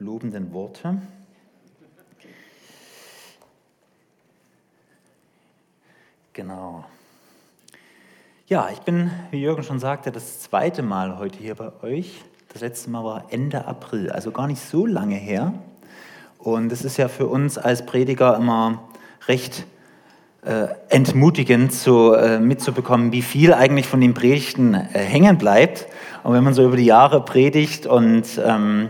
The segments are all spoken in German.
lobenden Worte. Genau. Ja, ich bin, wie Jürgen schon sagte, das zweite Mal heute hier bei euch. Das letzte Mal war Ende April, also gar nicht so lange her. Und es ist ja für uns als Prediger immer recht äh, entmutigend zu, äh, mitzubekommen, wie viel eigentlich von den Predigten äh, hängen bleibt. Und wenn man so über die Jahre predigt und ähm,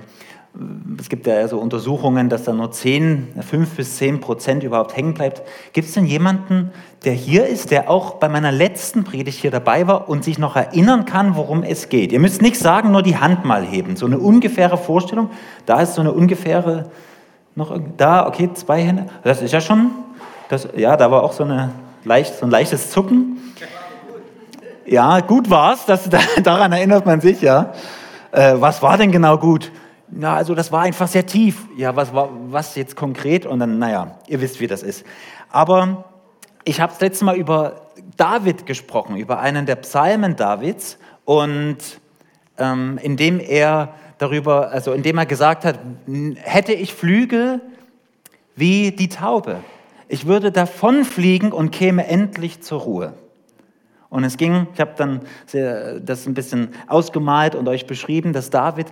es gibt ja so Untersuchungen, dass da nur 10, 5 bis 10 Prozent überhaupt hängen bleibt. Gibt es denn jemanden, der hier ist, der auch bei meiner letzten Predigt hier dabei war und sich noch erinnern kann, worum es geht? Ihr müsst nichts sagen, nur die Hand mal heben. So eine ungefähre Vorstellung. Da ist so eine ungefähre, noch da, okay, zwei Hände. Das ist ja schon, das, ja, da war auch so, eine leicht, so ein leichtes Zucken. Ja, gut war es, daran erinnert man sich, ja. Äh, was war denn genau gut? Na, also das war einfach sehr tief. Ja, was, was jetzt konkret? Und dann, naja, ihr wisst, wie das ist. Aber ich habe das letzte Mal über David gesprochen, über einen der Psalmen Davids. Und ähm, indem er darüber, also indem er gesagt hat, hätte ich Flügel wie die Taube, ich würde davonfliegen und käme endlich zur Ruhe. Und es ging, ich habe dann das ein bisschen ausgemalt und euch beschrieben, dass David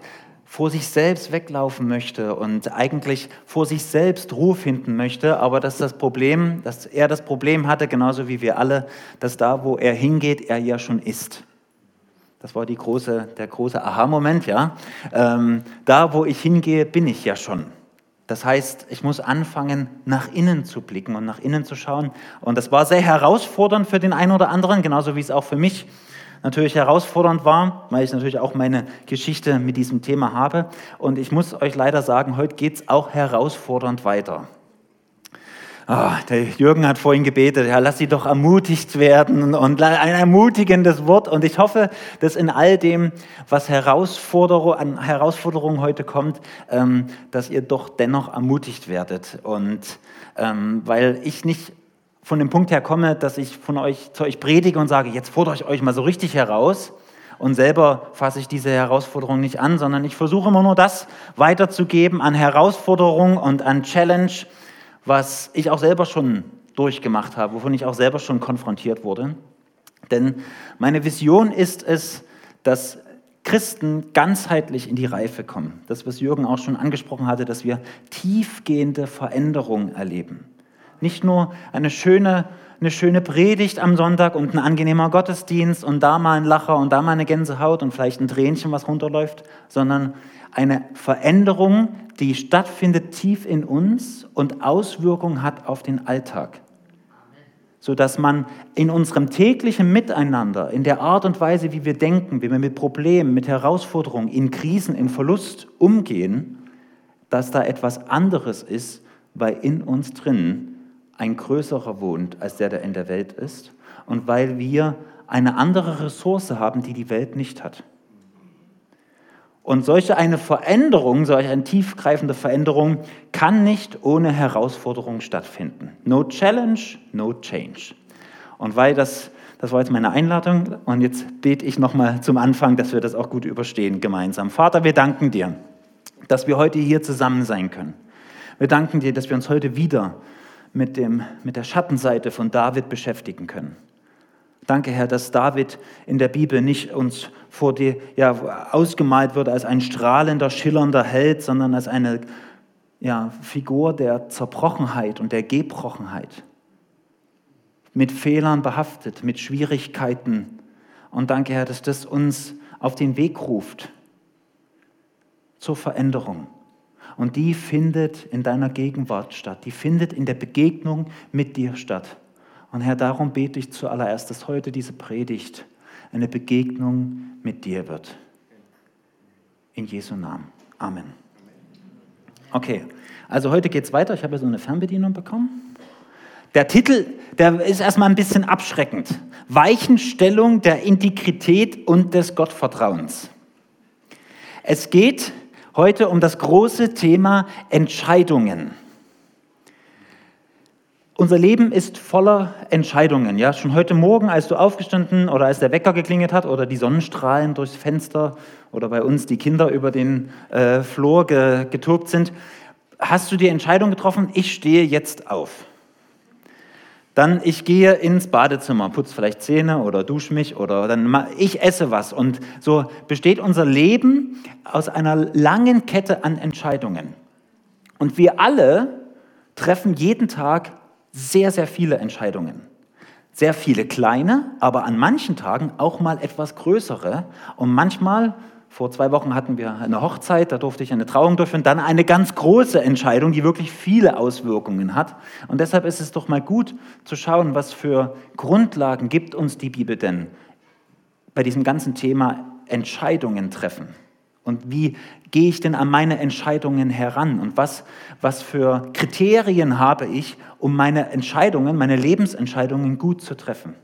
vor sich selbst weglaufen möchte und eigentlich vor sich selbst Ruhe finden möchte, aber dass das Problem, dass er das Problem hatte, genauso wie wir alle, dass da, wo er hingeht, er ja schon ist. Das war die große, der große Aha-Moment, ja. Ähm, da, wo ich hingehe, bin ich ja schon. Das heißt, ich muss anfangen, nach innen zu blicken und nach innen zu schauen. Und das war sehr herausfordernd für den einen oder anderen, genauso wie es auch für mich natürlich herausfordernd war, weil ich natürlich auch meine Geschichte mit diesem Thema habe. Und ich muss euch leider sagen, heute geht es auch herausfordernd weiter. Oh, der Jürgen hat vorhin gebetet, ja, lass sie doch ermutigt werden und ein ermutigendes Wort. Und ich hoffe, dass in all dem, was Herausforderung, an Herausforderungen heute kommt, ähm, dass ihr doch dennoch ermutigt werdet. Und ähm, weil ich nicht von dem Punkt her komme, dass ich von euch zu euch predige und sage, jetzt fordere ich euch mal so richtig heraus und selber fasse ich diese Herausforderung nicht an, sondern ich versuche immer nur das weiterzugeben an Herausforderung und an Challenge, was ich auch selber schon durchgemacht habe, wovon ich auch selber schon konfrontiert wurde. Denn meine Vision ist es, dass Christen ganzheitlich in die Reife kommen. Das, was Jürgen auch schon angesprochen hatte, dass wir tiefgehende Veränderungen erleben. Nicht nur eine schöne, eine schöne Predigt am Sonntag und ein angenehmer Gottesdienst und da mal ein Lacher und da mal eine Gänsehaut und vielleicht ein Tränchen, was runterläuft, sondern eine Veränderung, die stattfindet tief in uns und Auswirkungen hat auf den Alltag. Sodass man in unserem täglichen Miteinander, in der Art und Weise, wie wir denken, wie wir mit Problemen, mit Herausforderungen, in Krisen, in Verlust umgehen, dass da etwas anderes ist, weil in uns drin ein größerer wohnt als der, der in der Welt ist und weil wir eine andere Ressource haben, die die Welt nicht hat. Und solche eine Veränderung, solch eine tiefgreifende Veränderung kann nicht ohne Herausforderung stattfinden. No challenge, no change. Und weil das, das war jetzt meine Einladung und jetzt bete ich nochmal zum Anfang, dass wir das auch gut überstehen gemeinsam. Vater, wir danken dir, dass wir heute hier zusammen sein können. Wir danken dir, dass wir uns heute wieder mit, dem, mit der Schattenseite von David beschäftigen können. Danke, Herr, dass David in der Bibel nicht uns vor dir ja, ausgemalt wird als ein strahlender, schillernder Held, sondern als eine ja, Figur der Zerbrochenheit und der Gebrochenheit. Mit Fehlern behaftet, mit Schwierigkeiten. Und danke, Herr, dass das uns auf den Weg ruft zur Veränderung. Und die findet in deiner Gegenwart statt. Die findet in der Begegnung mit dir statt. Und Herr, darum bete ich zuallererst, dass heute diese Predigt eine Begegnung mit dir wird. In Jesu Namen. Amen. Okay, also heute geht es weiter. Ich habe ja so eine Fernbedienung bekommen. Der Titel, der ist erstmal ein bisschen abschreckend. Weichenstellung der Integrität und des Gottvertrauens. Es geht heute um das große Thema Entscheidungen. unser Leben ist voller Entscheidungen. Ja, schon heute Morgen, als du aufgestanden oder als der Wecker geklingelt hat oder die Sonnenstrahlen durchs Fenster oder bei uns die Kinder über den äh, Flur ge getobt sind, hast du die Entscheidung getroffen, ich stehe jetzt auf. Dann ich gehe ins Badezimmer, putze vielleicht Zähne oder dusche mich oder dann ich esse was. Und so besteht unser Leben aus einer langen Kette an Entscheidungen. Und wir alle treffen jeden Tag sehr, sehr viele Entscheidungen. Sehr viele kleine, aber an manchen Tagen auch mal etwas größere. Und manchmal, vor zwei Wochen hatten wir eine Hochzeit, da durfte ich eine Trauung durchführen, dann eine ganz große Entscheidung, die wirklich viele Auswirkungen hat. Und deshalb ist es doch mal gut zu schauen, was für Grundlagen gibt uns die Bibel denn bei diesem ganzen Thema Entscheidungen treffen. Und wie gehe ich denn an meine Entscheidungen heran? Und was, was für Kriterien habe ich, um meine Entscheidungen, meine Lebensentscheidungen gut zu treffen?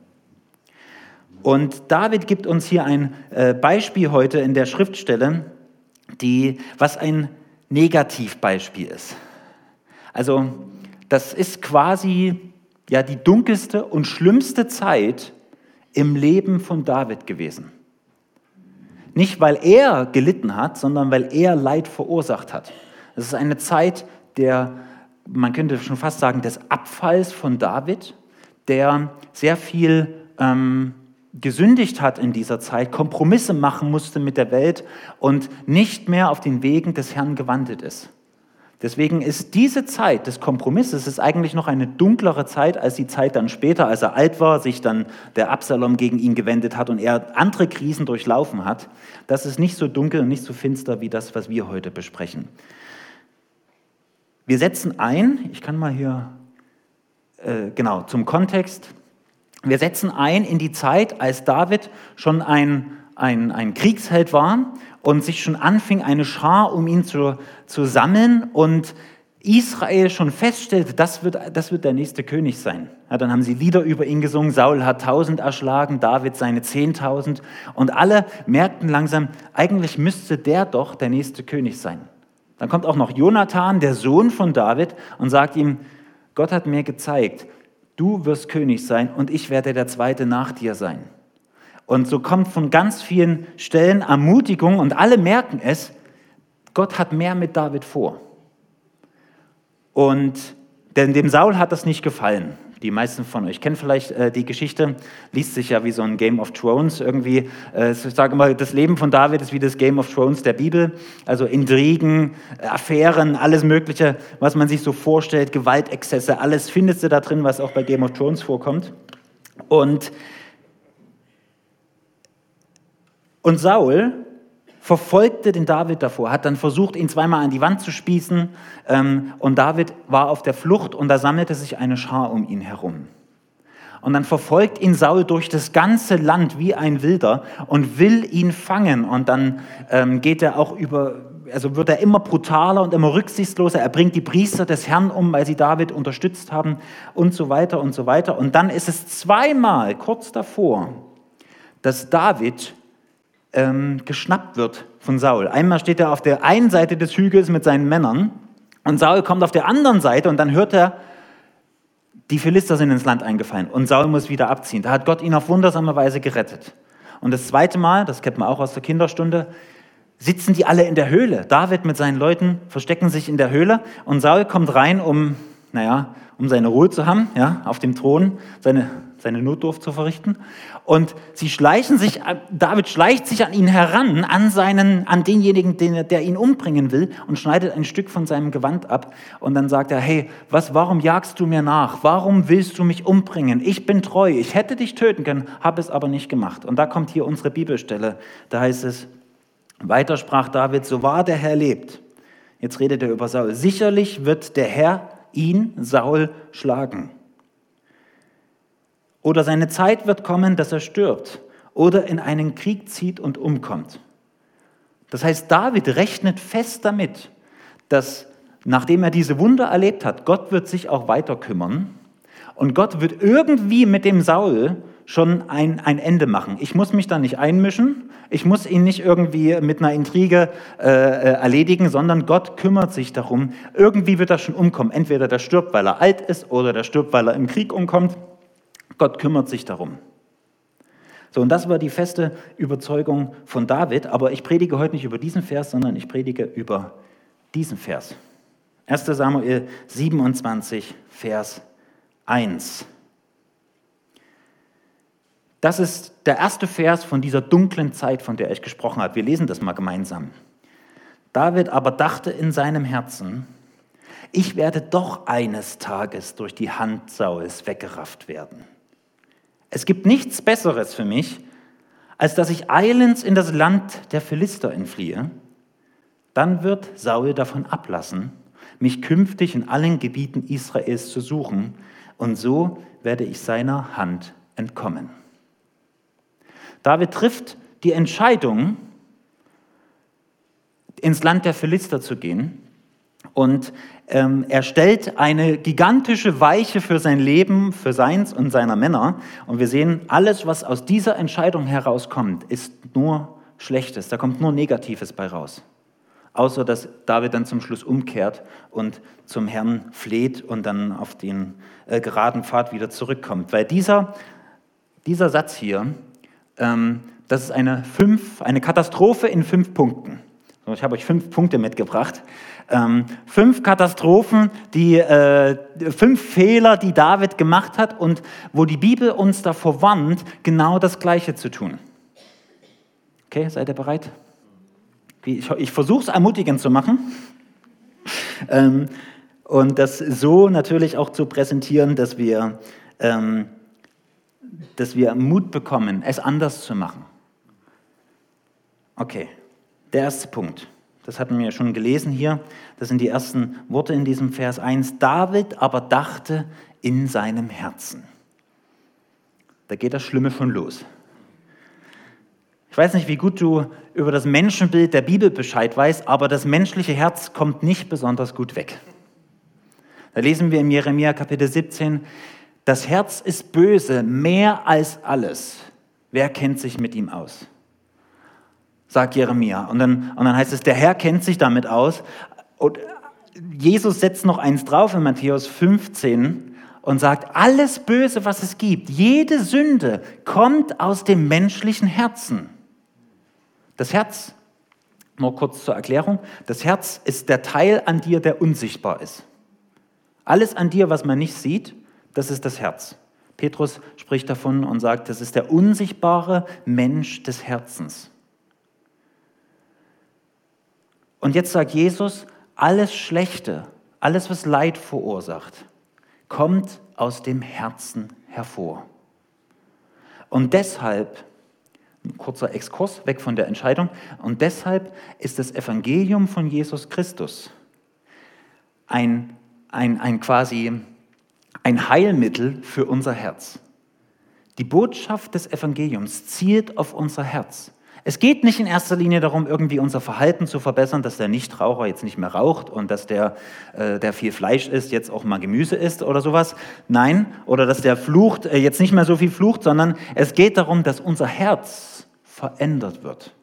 Und David gibt uns hier ein äh, Beispiel heute in der Schriftstelle, die, was ein Negativbeispiel ist. Also das ist quasi ja, die dunkelste und schlimmste Zeit im Leben von David gewesen. Nicht, weil er gelitten hat, sondern weil er Leid verursacht hat. Es ist eine Zeit der, man könnte schon fast sagen, des Abfalls von David, der sehr viel ähm, gesündigt hat in dieser Zeit, Kompromisse machen musste mit der Welt und nicht mehr auf den Wegen des Herrn gewandelt ist. Deswegen ist diese Zeit des Kompromisses ist eigentlich noch eine dunklere Zeit als die Zeit dann später, als er alt war, sich dann der Absalom gegen ihn gewendet hat und er andere Krisen durchlaufen hat. Das ist nicht so dunkel und nicht so finster wie das, was wir heute besprechen. Wir setzen ein, ich kann mal hier, äh, genau, zum Kontext. Wir setzen ein in die Zeit, als David schon ein, ein, ein Kriegsheld war und sich schon anfing, eine Schar um ihn zu, zu sammeln und Israel schon feststellte, das wird, das wird der nächste König sein. Ja, dann haben sie Lieder über ihn gesungen, Saul hat tausend erschlagen, David seine zehntausend und alle merkten langsam, eigentlich müsste der doch der nächste König sein. Dann kommt auch noch Jonathan, der Sohn von David, und sagt ihm, Gott hat mir gezeigt, du wirst König sein und ich werde der Zweite nach dir sein. Und so kommt von ganz vielen Stellen Ermutigung und alle merken es, Gott hat mehr mit David vor. Und denn dem Saul hat das nicht gefallen. Die meisten von euch kennen vielleicht äh, die Geschichte, liest sich ja wie so ein Game of Thrones irgendwie. Äh, ich sage immer, das Leben von David ist wie das Game of Thrones der Bibel. Also Intrigen, Affären, alles Mögliche, was man sich so vorstellt, Gewaltexzesse, alles findest du da drin, was auch bei Game of Thrones vorkommt. Und Und Saul verfolgte den David davor, hat dann versucht, ihn zweimal an die Wand zu spießen. Ähm, und David war auf der Flucht und da sammelte sich eine Schar um ihn herum. Und dann verfolgt ihn Saul durch das ganze Land wie ein Wilder und will ihn fangen. Und dann ähm, geht er auch über, also wird er immer brutaler und immer rücksichtsloser. Er bringt die Priester des Herrn um, weil sie David unterstützt haben und so weiter und so weiter. Und dann ist es zweimal kurz davor, dass David ähm, geschnappt wird von Saul. Einmal steht er auf der einen Seite des Hügels mit seinen Männern und Saul kommt auf der anderen Seite und dann hört er, die Philister sind ins Land eingefallen und Saul muss wieder abziehen. Da hat Gott ihn auf wundersame Weise gerettet. Und das zweite Mal, das kennt man auch aus der Kinderstunde, sitzen die alle in der Höhle. David mit seinen Leuten verstecken sich in der Höhle und Saul kommt rein, um, naja, um seine Ruhe zu haben, ja, auf dem Thron, seine seine Notdurft zu verrichten. Und sie schleichen sich, David schleicht sich an ihn heran, an, seinen, an denjenigen, den, der ihn umbringen will, und schneidet ein Stück von seinem Gewand ab. Und dann sagt er, hey, was, warum jagst du mir nach? Warum willst du mich umbringen? Ich bin treu, ich hätte dich töten können, habe es aber nicht gemacht. Und da kommt hier unsere Bibelstelle, da heißt es, weiter sprach David, so wahr der Herr lebt. Jetzt redet er über Saul. Sicherlich wird der Herr ihn, Saul, schlagen. Oder seine Zeit wird kommen, dass er stirbt oder in einen Krieg zieht und umkommt. Das heißt, David rechnet fest damit, dass nachdem er diese Wunder erlebt hat, Gott wird sich auch weiter kümmern und Gott wird irgendwie mit dem Saul schon ein, ein Ende machen. Ich muss mich da nicht einmischen, ich muss ihn nicht irgendwie mit einer Intrige äh, äh, erledigen, sondern Gott kümmert sich darum. Irgendwie wird er schon umkommen. Entweder der stirbt, weil er alt ist, oder der stirbt, weil er im Krieg umkommt. Gott kümmert sich darum. So, und das war die feste Überzeugung von David. Aber ich predige heute nicht über diesen Vers, sondern ich predige über diesen Vers. 1 Samuel 27, Vers 1. Das ist der erste Vers von dieser dunklen Zeit, von der ich gesprochen habe. Wir lesen das mal gemeinsam. David aber dachte in seinem Herzen, ich werde doch eines Tages durch die Hand Sauls weggerafft werden. Es gibt nichts Besseres für mich, als dass ich eilends in das Land der Philister entfliehe. Dann wird Saul davon ablassen, mich künftig in allen Gebieten Israels zu suchen, und so werde ich seiner Hand entkommen. David trifft die Entscheidung, ins Land der Philister zu gehen. Und ähm, er stellt eine gigantische Weiche für sein Leben, für seins und seiner Männer. Und wir sehen, alles, was aus dieser Entscheidung herauskommt, ist nur Schlechtes. Da kommt nur Negatives bei raus. Außer dass David dann zum Schluss umkehrt und zum Herrn fleht und dann auf den äh, geraden Pfad wieder zurückkommt. Weil dieser, dieser Satz hier, ähm, das ist eine, fünf, eine Katastrophe in fünf Punkten. Ich habe euch fünf Punkte mitgebracht. Ähm, fünf Katastrophen, die, äh, fünf Fehler, die David gemacht hat und wo die Bibel uns davor warnt, genau das Gleiche zu tun. Okay, seid ihr bereit? Ich, ich versuche es ermutigend zu machen ähm, und das so natürlich auch zu präsentieren, dass wir ähm, dass wir Mut bekommen, es anders zu machen. Okay, der erste Punkt. Das hatten wir schon gelesen hier. Das sind die ersten Worte in diesem Vers 1. David aber dachte in seinem Herzen. Da geht das Schlimme schon los. Ich weiß nicht, wie gut du über das Menschenbild der Bibel Bescheid weißt, aber das menschliche Herz kommt nicht besonders gut weg. Da lesen wir im Jeremia Kapitel 17, das Herz ist böse, mehr als alles. Wer kennt sich mit ihm aus? Sagt Jeremia. Und dann, und dann heißt es, der Herr kennt sich damit aus. Und Jesus setzt noch eins drauf in Matthäus 15 und sagt, alles Böse, was es gibt, jede Sünde kommt aus dem menschlichen Herzen. Das Herz, nur kurz zur Erklärung, das Herz ist der Teil an dir, der unsichtbar ist. Alles an dir, was man nicht sieht, das ist das Herz. Petrus spricht davon und sagt, das ist der unsichtbare Mensch des Herzens. Und jetzt sagt Jesus, alles Schlechte, alles, was Leid verursacht, kommt aus dem Herzen hervor. Und deshalb, ein kurzer Exkurs weg von der Entscheidung, und deshalb ist das Evangelium von Jesus Christus ein, ein, ein quasi ein Heilmittel für unser Herz. Die Botschaft des Evangeliums zielt auf unser Herz. Es geht nicht in erster Linie darum, irgendwie unser Verhalten zu verbessern, dass der Nichtraucher jetzt nicht mehr raucht und dass der, äh, der viel Fleisch isst, jetzt auch mal Gemüse isst oder sowas. Nein, oder dass der flucht, äh, jetzt nicht mehr so viel flucht, sondern es geht darum, dass unser Herz verändert wird.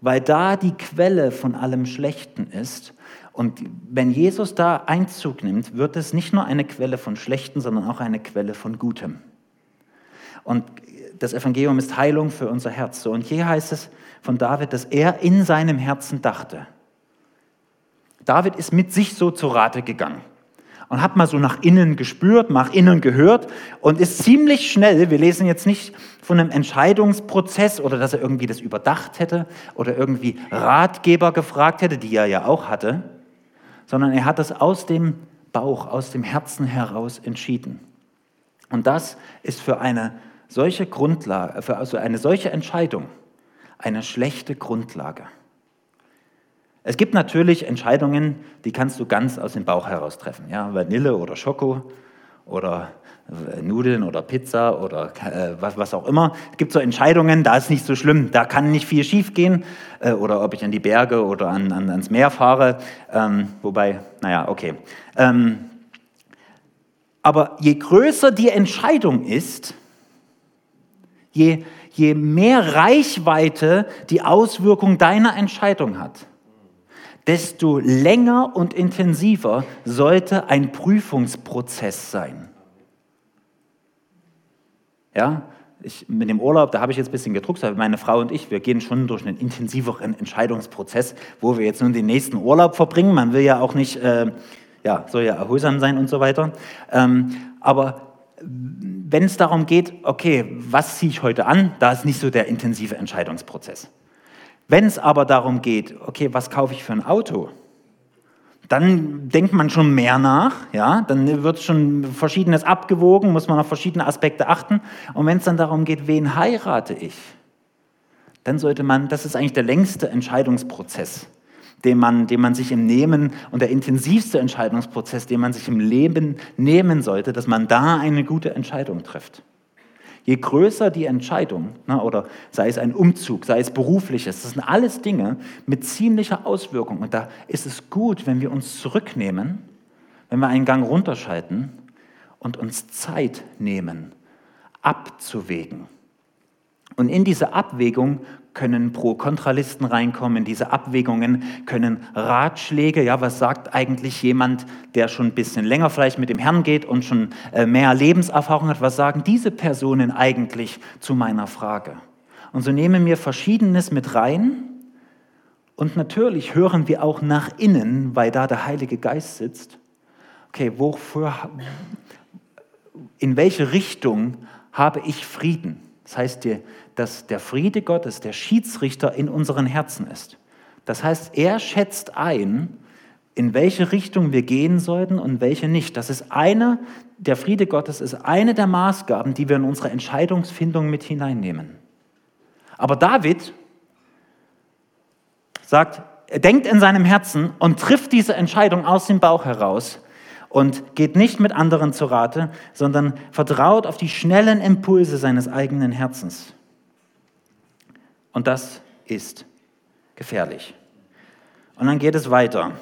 Weil da die Quelle von allem Schlechten ist und wenn Jesus da Einzug nimmt, wird es nicht nur eine Quelle von Schlechten, sondern auch eine Quelle von Gutem. Und das Evangelium ist Heilung für unser Herz. und hier heißt es von David, dass er in seinem Herzen dachte. David ist mit sich so zu Rate gegangen und hat mal so nach innen gespürt, nach innen gehört und ist ziemlich schnell, wir lesen jetzt nicht von einem Entscheidungsprozess oder dass er irgendwie das überdacht hätte oder irgendwie Ratgeber gefragt hätte, die er ja auch hatte, sondern er hat es aus dem Bauch, aus dem Herzen heraus entschieden. Und das ist für eine solche Grundlage, für also eine solche Entscheidung eine schlechte Grundlage. Es gibt natürlich Entscheidungen, die kannst du ganz aus dem Bauch heraus treffen. Ja, Vanille oder Schoko oder äh, Nudeln oder Pizza oder äh, was, was auch immer. Es gibt so Entscheidungen, da ist nicht so schlimm, da kann nicht viel schief gehen. Äh, oder ob ich an die Berge oder an, an, ans Meer fahre. Ähm, wobei, naja, okay. Ähm, aber je größer die Entscheidung ist, je, je mehr Reichweite die Auswirkung deiner Entscheidung hat, desto länger und intensiver sollte ein Prüfungsprozess sein. Ja, ich, mit dem Urlaub, da habe ich jetzt ein bisschen gedruckt, aber meine Frau und ich, wir gehen schon durch einen intensiveren Entscheidungsprozess, wo wir jetzt nun den nächsten Urlaub verbringen. Man will ja auch nicht, äh, ja, soll ja erholsam sein und so weiter. Ähm, aber wenn es darum geht, okay, was ziehe ich heute an, da ist nicht so der intensive Entscheidungsprozess. Wenn es aber darum geht, okay, was kaufe ich für ein Auto, dann denkt man schon mehr nach, ja, dann wird schon Verschiedenes abgewogen, muss man auf verschiedene Aspekte achten. Und wenn es dann darum geht, wen heirate ich, dann sollte man, das ist eigentlich der längste Entscheidungsprozess, den man, den man sich im Nehmen und der intensivste Entscheidungsprozess, den man sich im Leben nehmen sollte, dass man da eine gute Entscheidung trifft. Je größer die Entscheidung, ne, oder sei es ein Umzug, sei es berufliches, das sind alles Dinge mit ziemlicher Auswirkung. Und da ist es gut, wenn wir uns zurücknehmen, wenn wir einen Gang runterschalten und uns Zeit nehmen, abzuwägen. Und in diese Abwägung können Pro-Kontralisten reinkommen, in diese Abwägungen können Ratschläge, ja, was sagt eigentlich jemand, der schon ein bisschen länger vielleicht mit dem Herrn geht und schon äh, mehr Lebenserfahrung hat, was sagen diese Personen eigentlich zu meiner Frage? Und so nehmen wir Verschiedenes mit rein und natürlich hören wir auch nach innen, weil da der Heilige Geist sitzt. Okay, wofür, in welche Richtung habe ich Frieden? Das heißt, dass der Friede Gottes der Schiedsrichter in unseren Herzen ist. Das heißt, er schätzt ein, in welche Richtung wir gehen sollten und welche nicht. Das ist eine, der Friede Gottes ist eine der Maßgaben, die wir in unsere Entscheidungsfindung mit hineinnehmen. Aber David sagt, er denkt in seinem Herzen und trifft diese Entscheidung aus dem Bauch heraus und geht nicht mit anderen zu Rate, sondern vertraut auf die schnellen Impulse seines eigenen Herzens. Und das ist gefährlich. Und dann geht es weiter.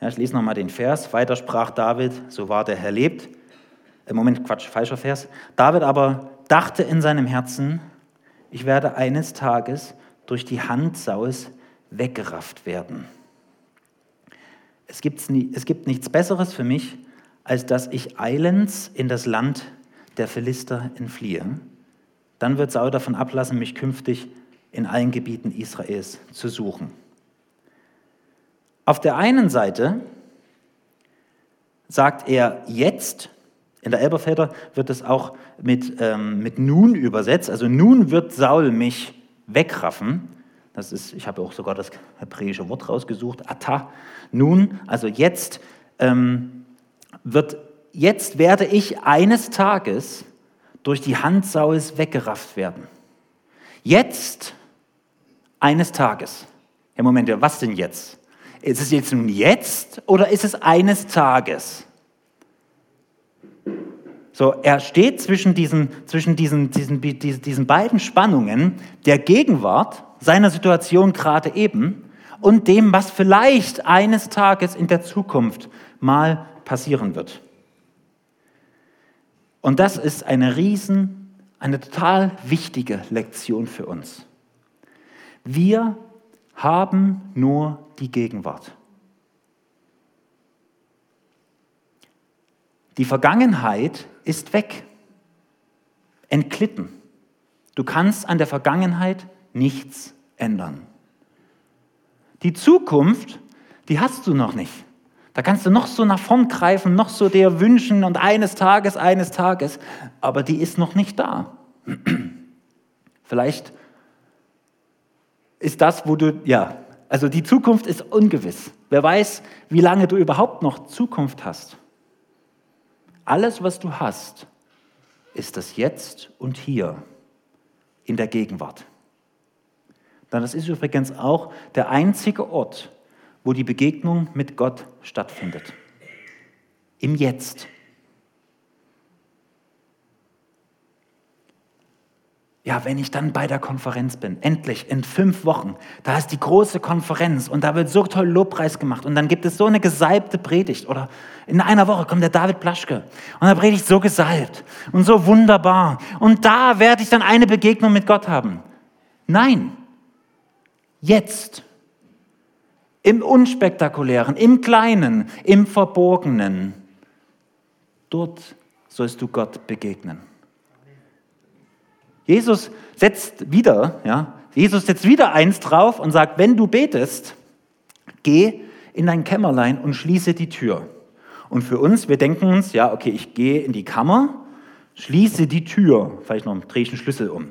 Ja, ich lese nochmal den Vers. Weiter sprach David, so war der Herr lebt. Im Moment, Quatsch, falscher Vers. David aber dachte in seinem Herzen, ich werde eines Tages durch die Hand Saus weggerafft werden es, gibt's nie, es gibt nichts Besseres für mich, als dass ich eilends in das Land der Philister entfliehe. Dann wird Saul davon ablassen, mich künftig in allen Gebieten Israels zu suchen. Auf der einen Seite sagt er jetzt, in der Elberfelder wird es auch mit, ähm, mit nun übersetzt, also nun wird Saul mich wegraffen. Das ist, ich habe auch sogar das hebräische Wort rausgesucht, Ata. Nun, also jetzt ähm, wird, jetzt werde ich eines Tages durch die Hand Sauls weggerafft werden. Jetzt, eines Tages. Ja, Moment, was denn jetzt? Ist es jetzt nun jetzt oder ist es eines Tages? So, er steht zwischen diesen, zwischen diesen, diesen, diesen beiden Spannungen der Gegenwart, seiner Situation gerade eben, und dem, was vielleicht eines Tages in der Zukunft mal passieren wird. Und das ist eine riesen, eine total wichtige Lektion für uns. Wir haben nur die Gegenwart. Die Vergangenheit ist weg, entglitten. Du kannst an der Vergangenheit nichts ändern. Die Zukunft, die hast du noch nicht. Da kannst du noch so nach vorn greifen, noch so dir wünschen und eines Tages, eines Tages, aber die ist noch nicht da. Vielleicht ist das, wo du, ja, also die Zukunft ist ungewiss. Wer weiß, wie lange du überhaupt noch Zukunft hast. Alles, was du hast, ist das Jetzt und Hier in der Gegenwart. Dann das ist übrigens auch der einzige Ort, wo die Begegnung mit Gott stattfindet. Im Jetzt. ja, wenn ich dann bei der Konferenz bin, endlich in fünf Wochen, da ist die große Konferenz und da wird so toll Lobpreis gemacht und dann gibt es so eine gesalbte Predigt oder in einer Woche kommt der David Plaschke und er predigt so gesalbt und so wunderbar und da werde ich dann eine Begegnung mit Gott haben. Nein, jetzt, im Unspektakulären, im Kleinen, im Verborgenen, dort sollst du Gott begegnen. Jesus setzt wieder, ja, Jesus setzt wieder eins drauf und sagt, wenn du betest, geh in dein Kämmerlein und schließe die Tür. Und für uns, wir denken uns, ja, okay, ich gehe in die Kammer, schließe die Tür, vielleicht noch drehe ich einen Schlüssel um.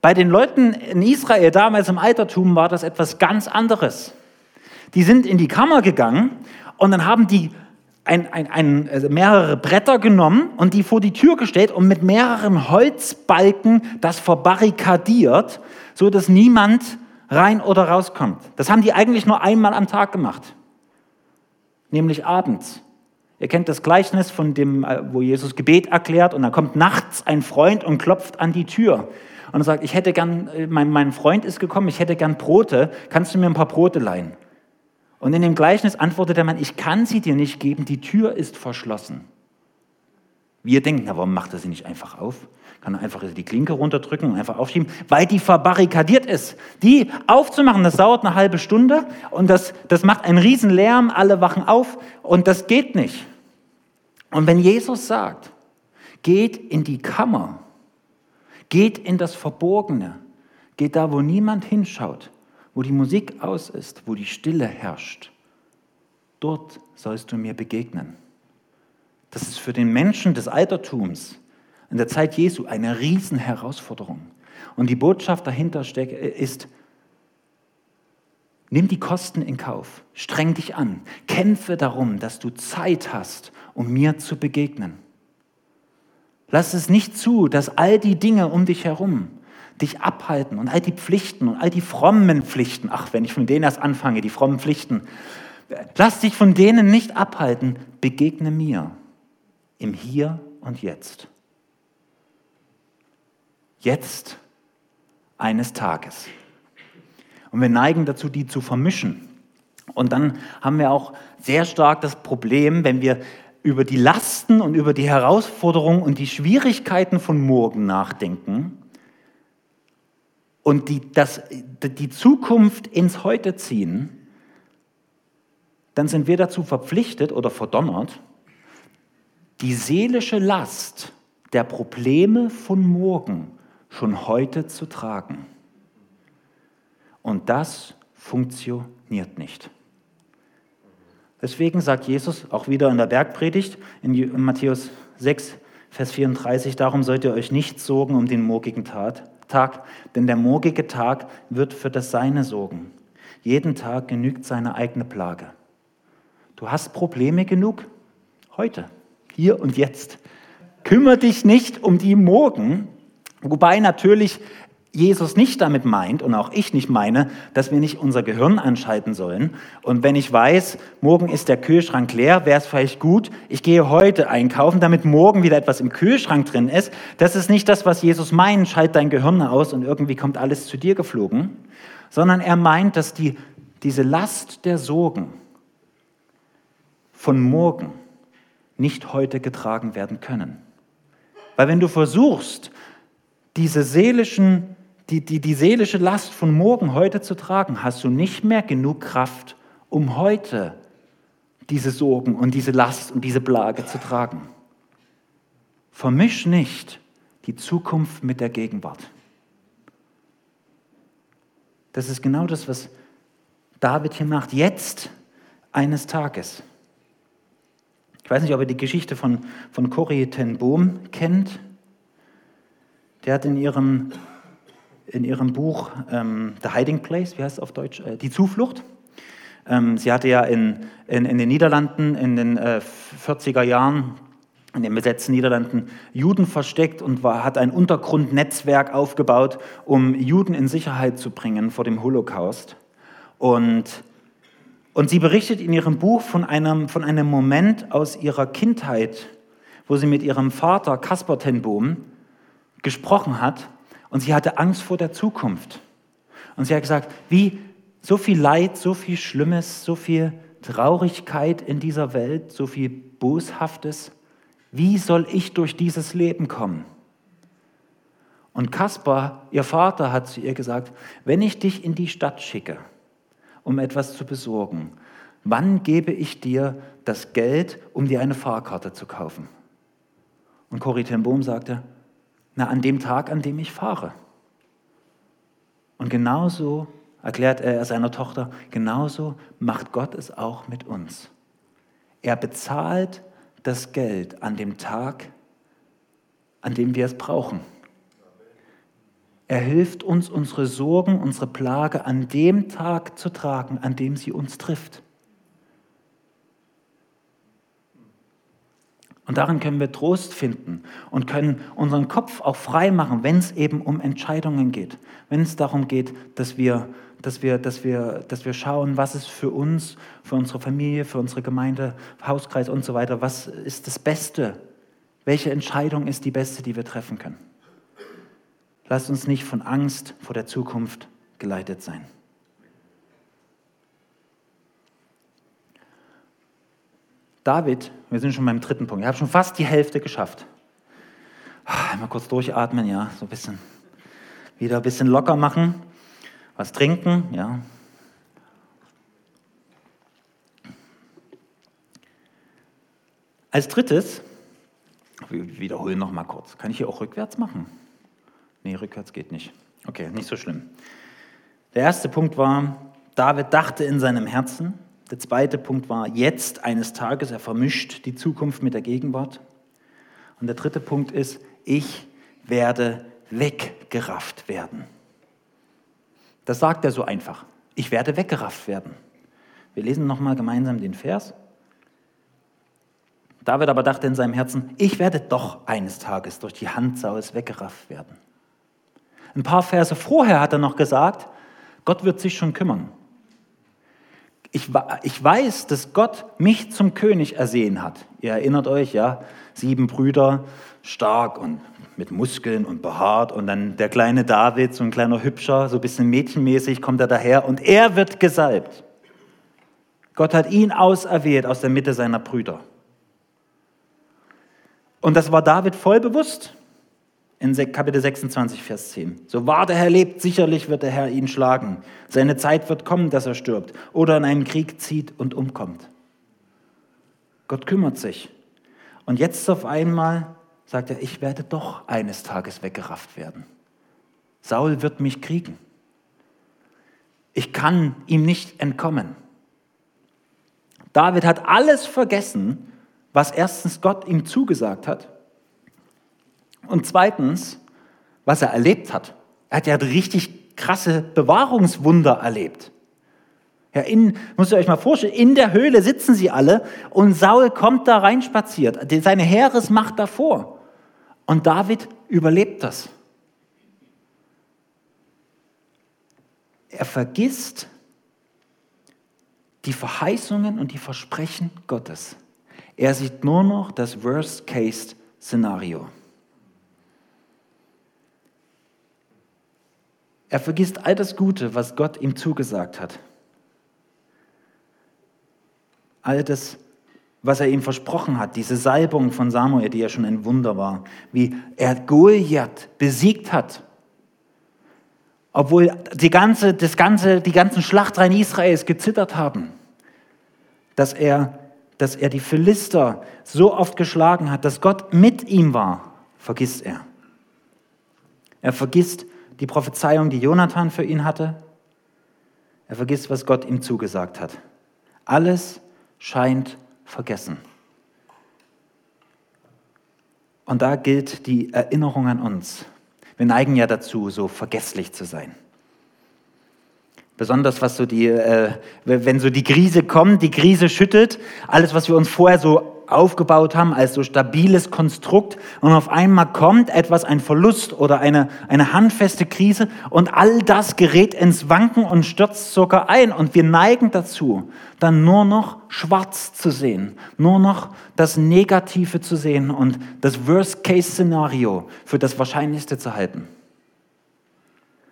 Bei den Leuten in Israel damals im Altertum war das etwas ganz anderes. Die sind in die Kammer gegangen und dann haben die ein, ein, ein, also mehrere Bretter genommen und die vor die Tür gestellt und mit mehreren Holzbalken das verbarrikadiert, so dass niemand rein oder rauskommt. Das haben die eigentlich nur einmal am Tag gemacht, nämlich abends. Ihr kennt das Gleichnis von dem, äh, wo Jesus Gebet erklärt und dann kommt nachts ein Freund und klopft an die Tür und sagt, ich hätte gern, äh, mein, mein Freund ist gekommen, ich hätte gern Brote, kannst du mir ein paar Brote leihen? Und in dem Gleichnis antwortet der Mann, ich kann sie dir nicht geben, die Tür ist verschlossen. Wir denken, na, warum macht er sie nicht einfach auf? Kann er einfach die Klinke runterdrücken und einfach aufschieben? Weil die verbarrikadiert ist. Die aufzumachen, das dauert eine halbe Stunde und das, das macht einen riesen Lärm, alle wachen auf und das geht nicht. Und wenn Jesus sagt, geht in die Kammer, geht in das Verborgene, geht da, wo niemand hinschaut, wo die Musik aus ist, wo die Stille herrscht, dort sollst du mir begegnen. Das ist für den Menschen des Altertums in der Zeit Jesu eine Riesenherausforderung. Und die Botschaft dahinter ist, nimm die Kosten in Kauf, streng dich an, kämpfe darum, dass du Zeit hast, um mir zu begegnen. Lass es nicht zu, dass all die Dinge um dich herum, dich abhalten und all die Pflichten und all die frommen Pflichten, ach, wenn ich von denen erst anfange, die frommen Pflichten, lass dich von denen nicht abhalten, begegne mir im Hier und Jetzt. Jetzt eines Tages. Und wir neigen dazu, die zu vermischen. Und dann haben wir auch sehr stark das Problem, wenn wir über die Lasten und über die Herausforderungen und die Schwierigkeiten von morgen nachdenken, und die, das, die Zukunft ins Heute ziehen, dann sind wir dazu verpflichtet oder verdonnert, die seelische Last der Probleme von morgen schon heute zu tragen. Und das funktioniert nicht. Deswegen sagt Jesus auch wieder in der Bergpredigt in Matthäus 6, Vers 34, darum sollt ihr euch nicht sorgen um den morgigen Tat, Tag, denn der morgige Tag wird für das Seine sorgen. Jeden Tag genügt seine eigene Plage. Du hast Probleme genug? Heute, hier und jetzt. Kümmer dich nicht um die morgen, wobei natürlich Jesus nicht damit meint und auch ich nicht meine, dass wir nicht unser Gehirn anschalten sollen. Und wenn ich weiß, morgen ist der Kühlschrank leer, wäre es vielleicht gut, ich gehe heute einkaufen, damit morgen wieder etwas im Kühlschrank drin ist. Das ist nicht das, was Jesus meint, schalt dein Gehirn aus und irgendwie kommt alles zu dir geflogen, sondern er meint, dass die, diese Last der Sorgen von morgen nicht heute getragen werden können. Weil wenn du versuchst, diese seelischen die, die, die seelische Last von morgen heute zu tragen, hast du nicht mehr genug Kraft, um heute diese Sorgen und diese Last und diese Plage zu tragen. Vermisch nicht die Zukunft mit der Gegenwart. Das ist genau das, was David hier macht. Jetzt eines Tages. Ich weiß nicht, ob ihr die Geschichte von, von Corrie ten Boom kennt. Der hat in ihrem in ihrem Buch ähm, The Hiding Place, wie heißt es auf Deutsch, äh, Die Zuflucht. Ähm, sie hatte ja in, in, in, den Niederlanden in den äh, 40er Jahren in den besetzten Niederlanden Juden versteckt und war, hat ein Untergrundnetzwerk aufgebaut, um Juden in Sicherheit zu bringen vor dem Holocaust. Und, und sie berichtet in ihrem Buch von einem, von einem Moment aus ihrer Kindheit, wo sie mit ihrem Vater Kaspar Tenbohm gesprochen hat Und sie hatte Angst vor der Zukunft. Und sie hat gesagt, wie so viel Leid, so viel Schlimmes, so viel Traurigkeit in dieser Welt, so viel Boshaftes. Wie soll ich durch dieses Leben kommen? Und Kaspar, ihr Vater, hat zu ihr gesagt, wenn ich dich in die Stadt schicke, um etwas zu besorgen, wann gebe ich dir das Geld, um dir eine Fahrkarte zu kaufen? Und Corrie ten Bohm sagte, na, an dem Tag, an dem ich fahre. Und genauso erklärt er seiner Tochter, genauso macht Gott es auch mit uns. Er bezahlt das Geld an dem Tag, an dem wir es brauchen. Er hilft uns, unsere Sorgen, unsere Plage an dem Tag zu tragen, an dem sie uns trifft. Und darin können wir Trost finden und können unseren Kopf auch frei machen, wenn es eben um Entscheidungen geht. Wenn es darum geht, dass wir, dass, wir, dass, wir, dass wir schauen, was ist für uns, für unsere Familie, für unsere Gemeinde, Hauskreis und so weiter, was ist das Beste? Welche Entscheidung ist die beste, die wir treffen können? Lasst uns nicht von Angst vor der Zukunft geleitet sein. David, wir sind schon beim dritten Punkt. Ich habe schon fast die Hälfte geschafft. Ah, einmal kurz durchatmen, ja, so ein bisschen. Wieder ein bisschen locker machen. Was trinken, ja. Als drittes, wir wiederholen noch mal kurz. Kann ich hier auch rückwärts machen? Nee, rückwärts geht nicht. Okay, nicht so schlimm. Der erste Punkt war, David dachte in seinem Herzen, der zweite Punkt war, jetzt eines Tages, er vermischt die Zukunft mit der Gegenwart. Und der dritte Punkt ist, ich werde weggerafft werden. Das sagt er so einfach. Ich werde weggerafft werden. Wir lesen nochmal gemeinsam den Vers. David aber dachte in seinem Herzen, ich werde doch eines Tages durch die Hand Sauls weggerafft werden. Ein paar Verse vorher hat er noch gesagt, Gott wird sich schon kümmern ich, ich weiß, dass Gott mich zum König ersehen hat. Ihr erinnert euch, ja, sieben Brüder, stark und mit Muskeln und behaart und dann der kleine David, so ein kleiner Hübscher, so ein bisschen mädchenmäßig kommt er daher und er wird gesalbt. Gott hat ihn auserwählt aus der Mitte seiner Brüder. Und das war David voll bewusst in Kapitel 26, Vers 10. So wahr der Herr lebt, sicherlich wird der Herr ihn schlagen. Seine Zeit wird kommen, dass er stirbt oder in einen Krieg zieht und umkommt. Gott kümmert sich. Und jetzt auf einmal sagt er, ich werde doch eines Tages weggerafft werden. Saul wird mich kriegen. Ich kann ihm nicht entkommen. David hat alles vergessen, was erstens Gott ihm zugesagt hat und zweitens, was er erlebt hat. Er hat ja richtig krasse Bewahrungswunder erlebt. Ja, in, müsst ihr euch mal vorstellen, in der Höhle sitzen sie alle und Saul kommt da reinspaziert, seine Heeresmacht davor. Und David überlebt das. Er vergisst die Verheißungen und die Versprechen Gottes. Er sieht nur noch das Worst-Case-Szenario. Er vergisst all das Gute, was Gott ihm zugesagt hat. All das, was er ihm versprochen hat, diese Salbung von Samuel, die ja schon ein Wunder war, wie er Goliath besiegt hat. Obwohl die, ganze, das ganze, die ganzen Schlachtreihen Israels gezittert haben, dass er, dass er die Philister so oft geschlagen hat, dass Gott mit ihm war, vergisst er. Er vergisst die Prophezeiung, die Jonathan für ihn hatte. Er vergisst, was Gott ihm zugesagt hat. Alles scheint vergessen. Und da gilt die Erinnerung an uns. Wir neigen ja dazu, so vergesslich zu sein. Besonders was so die, äh, wenn so die Krise kommt, die Krise schüttelt, alles, was wir uns vorher so aufgebaut haben als so stabiles Konstrukt und auf einmal kommt etwas, ein Verlust oder eine, eine handfeste Krise und all das gerät ins Wanken und stürzt sogar ein und wir neigen dazu, dann nur noch schwarz zu sehen, nur noch das Negative zu sehen und das Worst-Case-Szenario für das Wahrscheinlichste zu halten.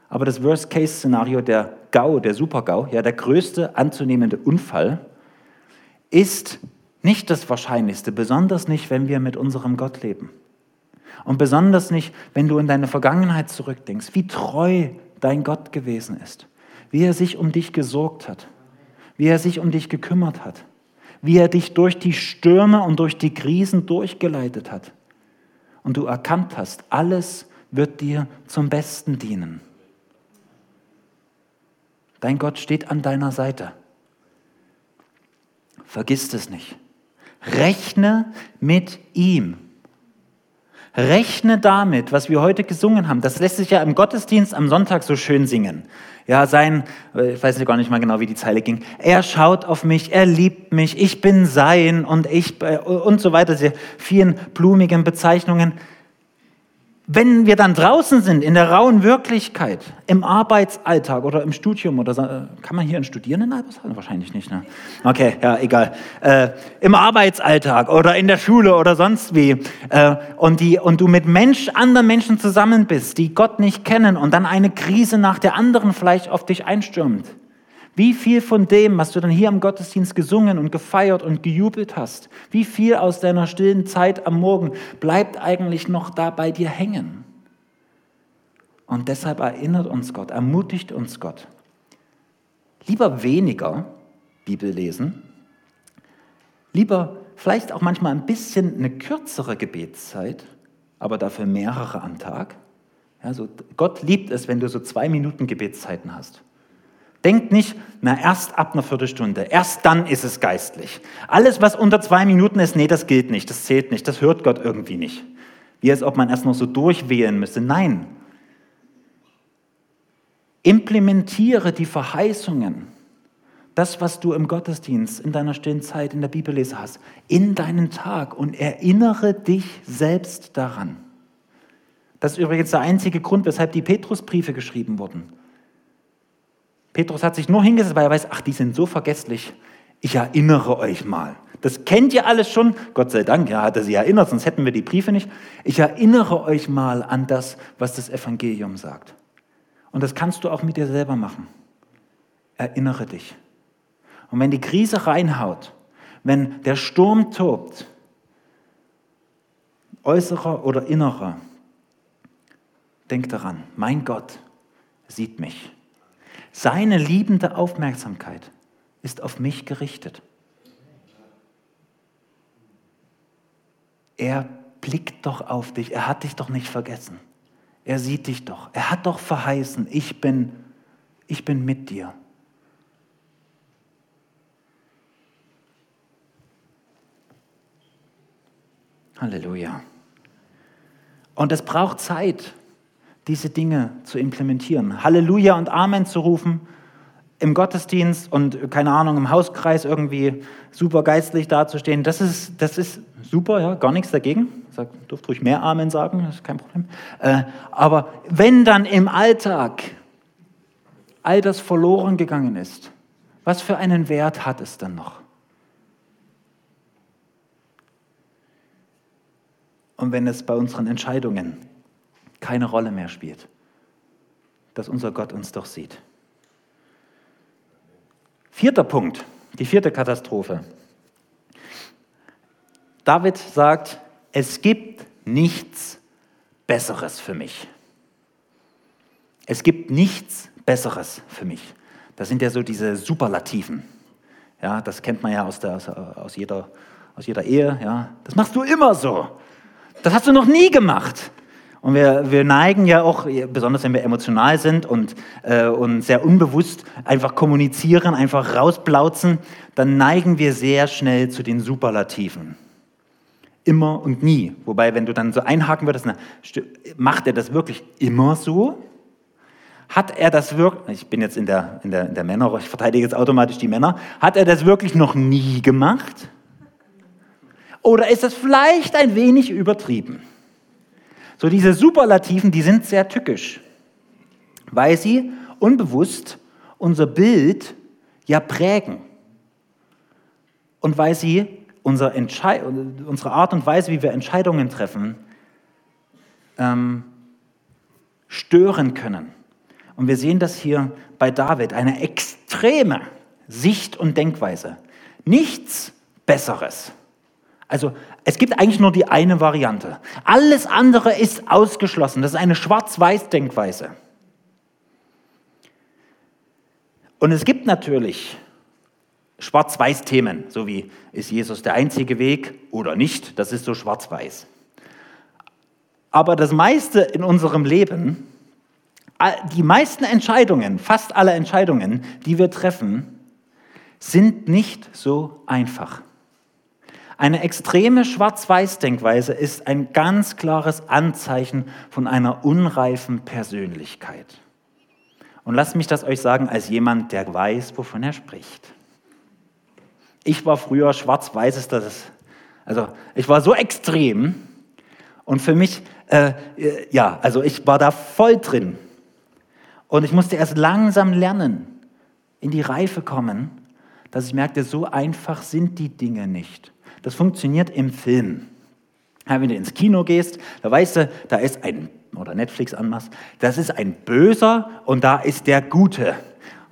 Aber das Worst-Case-Szenario, der GAU, der Super-GAU, ja, der größte anzunehmende Unfall, ist nicht das Wahrscheinlichste, besonders nicht, wenn wir mit unserem Gott leben. Und besonders nicht, wenn du in deine Vergangenheit zurückdenkst, wie treu dein Gott gewesen ist, wie er sich um dich gesorgt hat, wie er sich um dich gekümmert hat, wie er dich durch die Stürme und durch die Krisen durchgeleitet hat. Und du erkannt hast, alles wird dir zum Besten dienen. Dein Gott steht an deiner Seite. Vergiss es nicht. Rechne mit ihm. Rechne damit, was wir heute gesungen haben. Das lässt sich ja im Gottesdienst am Sonntag so schön singen. Ja, sein, ich weiß gar nicht mal genau, wie die Zeile ging. Er schaut auf mich, er liebt mich, ich bin sein und ich äh, und so weiter. Diese vielen blumigen Bezeichnungen. Wenn wir dann draußen sind, in der rauen Wirklichkeit, im Arbeitsalltag oder im Studium oder äh, kann man hier Studieren in Albersheim? Wahrscheinlich nicht, ne? Okay, ja, egal. Äh, Im Arbeitsalltag oder in der Schule oder sonst wie äh, und, die, und du mit Mensch, anderen Menschen zusammen bist, die Gott nicht kennen und dann eine Krise nach der anderen vielleicht auf dich einstürmt wie viel von dem, was du dann hier im Gottesdienst gesungen und gefeiert und gejubelt hast, wie viel aus deiner stillen Zeit am Morgen bleibt eigentlich noch da bei dir hängen? Und deshalb erinnert uns Gott, ermutigt uns Gott. Lieber weniger Bibel lesen, lieber vielleicht auch manchmal ein bisschen eine kürzere Gebetszeit, aber dafür mehrere am Tag. Ja, so Gott liebt es, wenn du so zwei Minuten Gebetszeiten hast. Denkt nicht, na erst ab einer Viertelstunde, erst dann ist es geistlich. Alles, was unter zwei Minuten ist, nee, das gilt nicht, das zählt nicht, das hört Gott irgendwie nicht. Wie als ob man erst noch so durchwählen müsste. Nein. Implementiere die Verheißungen, das, was du im Gottesdienst, in deiner stillen Zeit, in der Bibellese hast, in deinen Tag und erinnere dich selbst daran. Das ist übrigens der einzige Grund, weshalb die Petrusbriefe geschrieben wurden. Petrus hat sich nur hingesetzt, weil er weiß, ach, die sind so vergesslich. Ich erinnere euch mal. Das kennt ihr alles schon. Gott sei Dank, ja, hat er sie erinnert, sonst hätten wir die Briefe nicht. Ich erinnere euch mal an das, was das Evangelium sagt. Und das kannst du auch mit dir selber machen. Erinnere dich. Und wenn die Krise reinhaut, wenn der Sturm tobt, äußerer oder innerer, denk daran, mein Gott sieht mich. Seine liebende Aufmerksamkeit ist auf mich gerichtet. Er blickt doch auf dich. Er hat dich doch nicht vergessen. Er sieht dich doch. Er hat doch verheißen, ich bin, ich bin mit dir. Halleluja. Und es braucht Zeit diese Dinge zu implementieren. Halleluja und Amen zu rufen im Gottesdienst und keine Ahnung, im Hauskreis irgendwie super geistlich dazustehen, das ist, das ist super, ja, gar nichts dagegen. Ich sag, dürft ruhig mehr Amen sagen, das ist kein Problem. Äh, aber wenn dann im Alltag all das verloren gegangen ist, was für einen Wert hat es dann noch? Und wenn es bei unseren Entscheidungen keine Rolle mehr spielt, dass unser Gott uns doch sieht. Vierter Punkt, die vierte Katastrophe. David sagt, es gibt nichts Besseres für mich. Es gibt nichts Besseres für mich. Das sind ja so diese Superlativen. Ja, das kennt man ja aus, der, aus, jeder, aus jeder Ehe. Ja. Das machst du immer so. Das hast du noch nie gemacht. Und wir, wir neigen ja auch, besonders wenn wir emotional sind und, äh, und sehr unbewusst einfach kommunizieren, einfach rausplauzen, dann neigen wir sehr schnell zu den Superlativen. Immer und nie. Wobei, wenn du dann so einhaken würdest, na, macht er das wirklich immer so? Hat er das wirklich, ich bin jetzt in der, in, der, in der Männer, ich verteidige jetzt automatisch die Männer, hat er das wirklich noch nie gemacht? Oder ist das vielleicht ein wenig übertrieben? So diese Superlativen, die sind sehr tückisch, weil sie unbewusst unser Bild ja prägen und weil sie unser unsere Art und Weise, wie wir Entscheidungen treffen, ähm, stören können. Und wir sehen das hier bei David, eine extreme Sicht und Denkweise. Nichts Besseres. Also es gibt eigentlich nur die eine Variante. Alles andere ist ausgeschlossen. Das ist eine Schwarz-Weiß-Denkweise. Und es gibt natürlich Schwarz-Weiß-Themen, so wie ist Jesus der einzige Weg oder nicht. Das ist so schwarz-weiß. Aber das meiste in unserem Leben, die meisten Entscheidungen, fast alle Entscheidungen, die wir treffen, sind nicht so einfach. Eine extreme Schwarz-Weiß-Denkweise ist ein ganz klares Anzeichen von einer unreifen Persönlichkeit. Und lasst mich das euch sagen als jemand, der weiß, wovon er spricht. Ich war früher schwarz-weiß, ist das, also ich war so extrem und für mich, äh, ja, also ich war da voll drin. Und ich musste erst langsam lernen, in die Reife kommen, dass ich merkte, so einfach sind die Dinge nicht. Das funktioniert im Film. Ja, wenn du ins Kino gehst, da weißt du, da ist ein, oder Netflix anmachst, das ist ein Böser und da ist der Gute.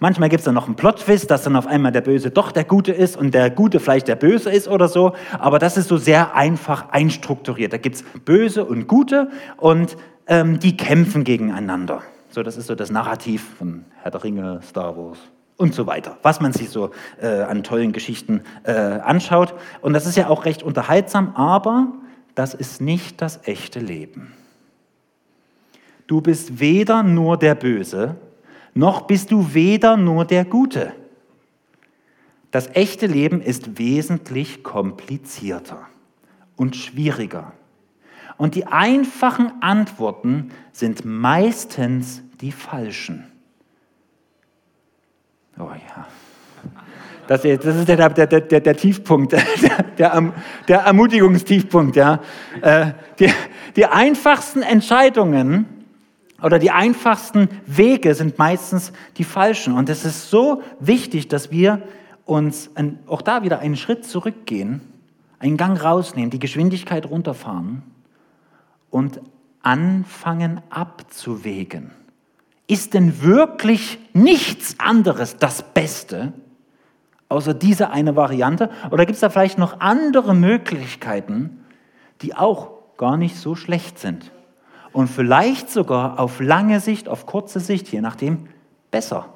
Manchmal gibt es dann noch einen Plot-Twist, dass dann auf einmal der Böse doch der Gute ist und der Gute vielleicht der Böse ist oder so. Aber das ist so sehr einfach einstrukturiert. Da gibt es Böse und Gute und ähm, die kämpfen gegeneinander. So, das ist so das Narrativ von Herr der Ringe, Star Wars, und so weiter, was man sich so äh, an tollen Geschichten äh, anschaut. Und das ist ja auch recht unterhaltsam, aber das ist nicht das echte Leben. Du bist weder nur der Böse, noch bist du weder nur der Gute. Das echte Leben ist wesentlich komplizierter und schwieriger. Und die einfachen Antworten sind meistens die falschen. Oh ja. Das, das ist der, der, der, der Tiefpunkt, der, der, Ermutigungstiefpunkt. Ja. Äh, die, die einfachsten Entscheidungen oder die einfachsten Wege sind meistens die falschen. Und es ist so wichtig, dass wir uns auch da wieder einen Schritt zurückgehen, einen Gang rausnehmen, die Geschwindigkeit runterfahren und anfangen abzuwägen ist denn wirklich nichts anderes das Beste, außer diese eine Variante? Oder gibt es da vielleicht noch andere Möglichkeiten, die auch gar nicht so schlecht sind? Und vielleicht sogar auf lange Sicht, auf kurze Sicht, je nachdem, besser.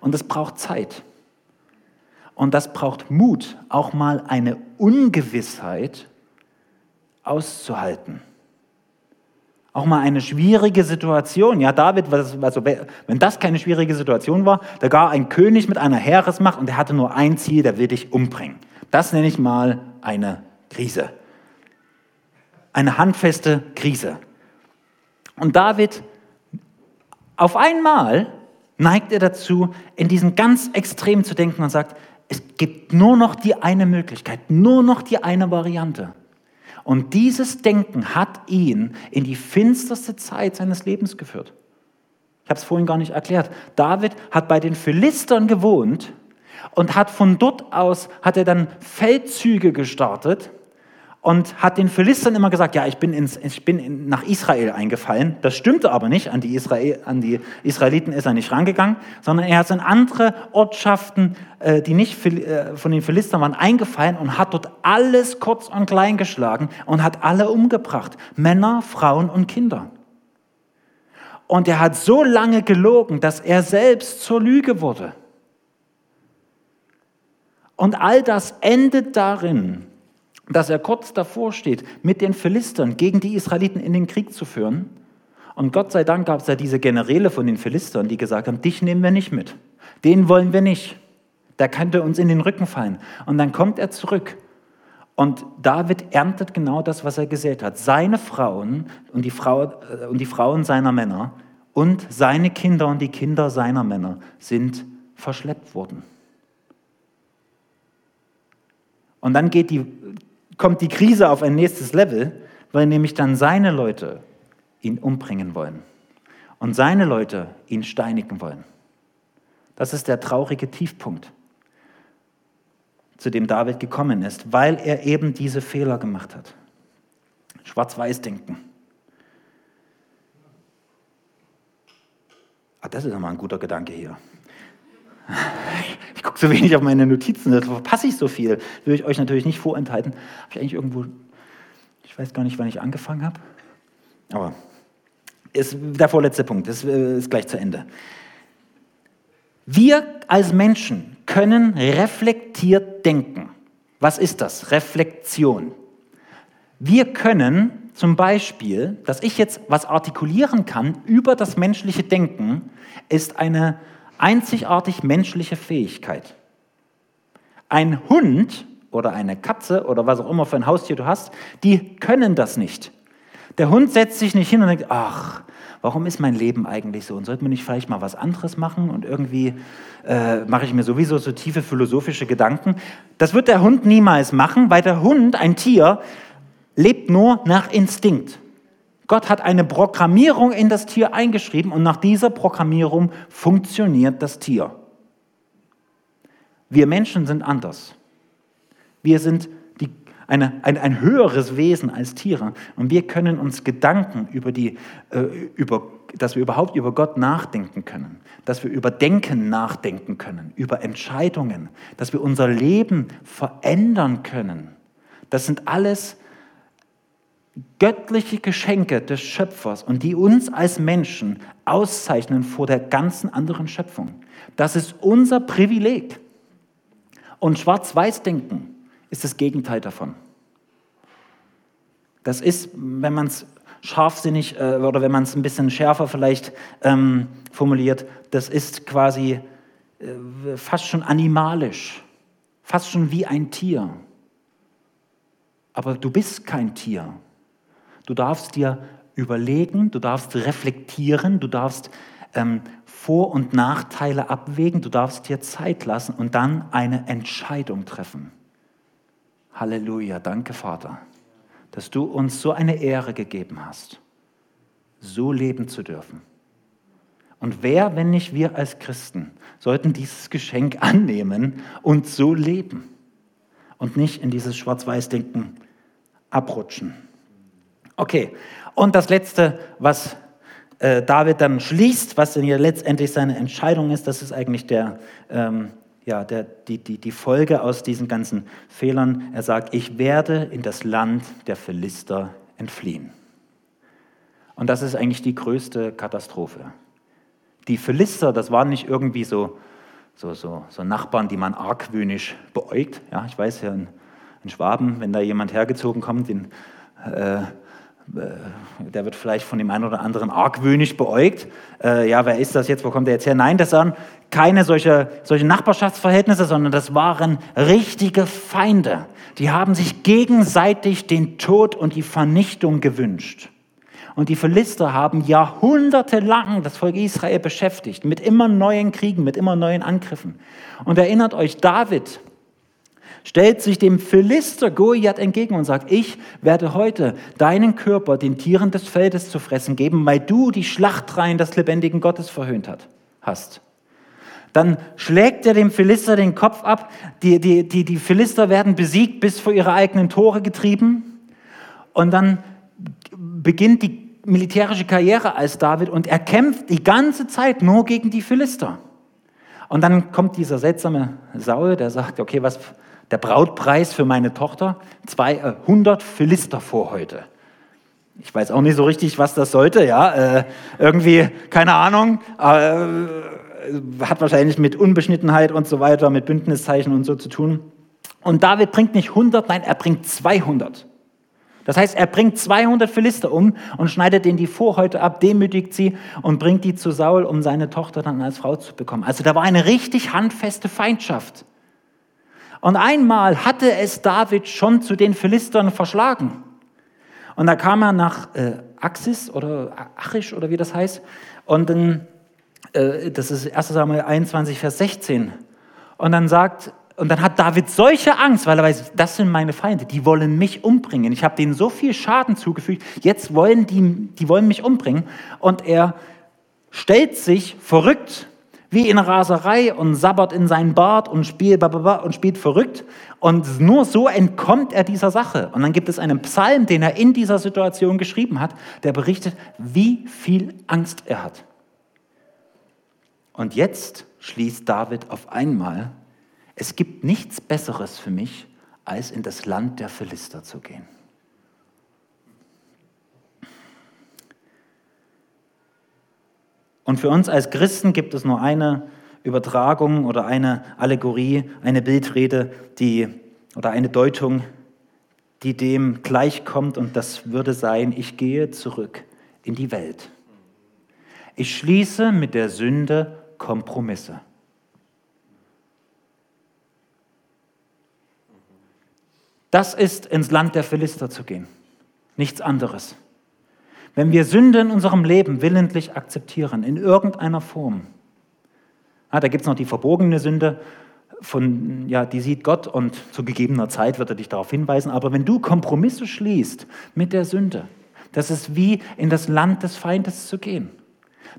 Und das braucht Zeit. Und das braucht Mut, auch mal eine Ungewissheit auszuhalten auch mal eine schwierige Situation. Ja, David, also wenn das keine schwierige Situation war, da gar ein König mit einer Heeresmacht und der hatte nur ein Ziel, der will dich umbringen. Das nenne ich mal eine Krise. Eine handfeste Krise. Und David, auf einmal neigt er dazu, in diesen ganz Extrem zu denken und sagt, es gibt nur noch die eine Möglichkeit, nur noch die eine Variante. Und dieses Denken hat ihn in die finsterste Zeit seines Lebens geführt. Ich habe es vorhin gar nicht erklärt. David hat bei den Philistern gewohnt und hat von dort aus, hat er dann Feldzüge gestartet und hat den Philistern immer gesagt, ja, ich bin, ins, ich bin in, nach Israel eingefallen. Das stimmte aber nicht, an die, Israel, an die Israeliten ist er nicht rangegangen, sondern er hat in andere Ortschaften, äh, die nicht äh, von den Philistern waren, eingefallen und hat dort alles kurz und klein geschlagen und hat alle umgebracht, Männer, Frauen und Kinder. Und er hat so lange gelogen, dass er selbst zur Lüge wurde. Und all das endet darin, dass er kurz davor steht, mit den Philistern gegen die Israeliten in den Krieg zu führen. Und Gott sei Dank gab es ja diese Generäle von den Philistern, die gesagt haben, dich nehmen wir nicht mit. Den wollen wir nicht. Der könnte uns in den Rücken fallen. Und dann kommt er zurück. Und David erntet genau das, was er gesät hat. Seine Frauen und die, Frau, äh, und die Frauen seiner Männer und seine Kinder und die Kinder seiner Männer sind verschleppt worden. Und dann geht die, kommt die Krise auf ein nächstes Level, weil nämlich dann seine Leute ihn umbringen wollen und seine Leute ihn steinigen wollen. Das ist der traurige Tiefpunkt, zu dem David gekommen ist, weil er eben diese Fehler gemacht hat. Schwarz-Weiß-Denken. Ah, das ist nochmal ein guter Gedanke hier. Ich gucke so wenig auf meine Notizen, da verpasse ich so viel. Will ich euch natürlich nicht vorenthalten. Habe ich eigentlich irgendwo, ich weiß gar nicht, wann ich angefangen habe. Aber ist der vorletzte Punkt, das äh, ist gleich zu Ende. Wir als Menschen können reflektiert denken. Was ist das? Reflexion. Wir können zum Beispiel, dass ich jetzt was artikulieren kann über das menschliche Denken, ist eine einzigartig menschliche Fähigkeit. Ein Hund oder eine Katze oder was auch immer für ein Haustier du hast, die können das nicht. Der Hund setzt sich nicht hin und denkt, ach, warum ist mein Leben eigentlich so? Und sollte man nicht vielleicht mal was anderes machen? Und irgendwie äh, mache ich mir sowieso so tiefe philosophische Gedanken. Das wird der Hund niemals machen, weil der Hund, ein Tier, lebt nur nach Instinkt. Gott hat eine Programmierung in das Tier eingeschrieben und nach dieser Programmierung funktioniert das Tier. Wir Menschen sind anders. Wir sind die, eine, ein, ein höheres Wesen als Tiere und wir können uns Gedanken über die, äh, über, dass wir überhaupt über Gott nachdenken können, dass wir über Denken nachdenken können, über Entscheidungen, dass wir unser Leben verändern können. Das sind alles göttliche Geschenke des Schöpfers und die uns als Menschen auszeichnen vor der ganzen anderen Schöpfung. Das ist unser Privileg. Und Schwarz-Weiß-Denken ist das Gegenteil davon. Das ist, wenn man es scharfsinnig äh, oder wenn man es ein bisschen schärfer vielleicht ähm, formuliert, das ist quasi äh, fast schon animalisch, fast schon wie ein Tier. Aber du bist kein Tier. Du darfst dir überlegen, du darfst reflektieren, du darfst ähm, Vor- und Nachteile abwägen, du darfst dir Zeit lassen und dann eine Entscheidung treffen. Halleluja, danke Vater, dass du uns so eine Ehre gegeben hast, so leben zu dürfen. Und wer, wenn nicht wir als Christen, sollten dieses Geschenk annehmen und so leben und nicht in dieses Schwarz-Weiß-Denken abrutschen. Okay, und das Letzte, was äh, David dann schließt, was denn hier letztendlich seine Entscheidung ist, das ist eigentlich der, ähm, ja, der, die, die, die Folge aus diesen ganzen Fehlern. Er sagt, ich werde in das Land der Philister entfliehen. Und das ist eigentlich die größte Katastrophe. Die Philister, das waren nicht irgendwie so, so, so, so Nachbarn, die man argwöhnisch beäugt. Ja, ich weiß ja, in, in Schwaben, wenn da jemand hergezogen kommt, den äh, der wird vielleicht von dem einen oder anderen argwöhnisch beäugt. Äh, ja, wer ist das jetzt? Wo kommt der jetzt her? Nein, das waren keine solche, solche Nachbarschaftsverhältnisse, sondern das waren richtige Feinde. Die haben sich gegenseitig den Tod und die Vernichtung gewünscht. Und die Philister haben jahrhundertelang das Volk Israel beschäftigt, mit immer neuen Kriegen, mit immer neuen Angriffen. Und erinnert euch, David, stellt sich dem Philister Goliath entgegen und sagt, ich werde heute deinen Körper den Tieren des Feldes zu fressen geben, weil du die Schlachtreihen des lebendigen Gottes verhöhnt hat, hast. Dann schlägt er dem Philister den Kopf ab, die, die, die, die Philister werden besiegt, bis vor ihre eigenen Tore getrieben und dann beginnt die militärische Karriere als David und er kämpft die ganze Zeit nur gegen die Philister. Und dann kommt dieser seltsame Saul, der sagt, okay, was, der Brautpreis für meine Tochter 200 äh, Philister vor heute. Ich weiß auch nicht so richtig, was das sollte, ja. Äh, irgendwie, keine Ahnung, äh, hat wahrscheinlich mit Unbeschnittenheit und so weiter, mit Bündniszeichen und so zu tun. Und David bringt nicht 100, nein, er bringt 200. Das heißt, er bringt 200 Philister um und schneidet denen die Vorhäute ab, demütigt sie und bringt die zu Saul, um seine Tochter dann als Frau zu bekommen. Also da war eine richtig handfeste Feindschaft. Und einmal hatte es David schon zu den Philistern verschlagen. Und da kam er nach äh, Axis oder Achish oder wie das heißt. Und dann, äh, das ist 1 Samuel 21, Vers 16. Und dann sagt, und dann hat David solche Angst, weil er weiß, das sind meine Feinde, die wollen mich umbringen. Ich habe denen so viel Schaden zugefügt, jetzt wollen die, die wollen mich umbringen. Und er stellt sich verrückt wie in Raserei und sabbert in seinen Bart und spielt, und spielt verrückt. Und nur so entkommt er dieser Sache. Und dann gibt es einen Psalm, den er in dieser Situation geschrieben hat, der berichtet, wie viel Angst er hat. Und jetzt schließt David auf einmal, es gibt nichts Besseres für mich, als in das Land der Philister zu gehen. Und für uns als Christen gibt es nur eine Übertragung oder eine Allegorie, eine Bildrede, die oder eine Deutung, die dem gleichkommt und das würde sein, ich gehe zurück in die Welt. Ich schließe mit der Sünde Kompromisse. Das ist ins Land der Philister zu gehen, nichts anderes. Wenn wir Sünde in unserem Leben willentlich akzeptieren, in irgendeiner Form, ah, da gibt es noch die verbogene Sünde, von, ja, die sieht Gott und zu gegebener Zeit wird er dich darauf hinweisen. Aber wenn du Kompromisse schließt mit der Sünde, das ist wie in das Land des Feindes zu gehen.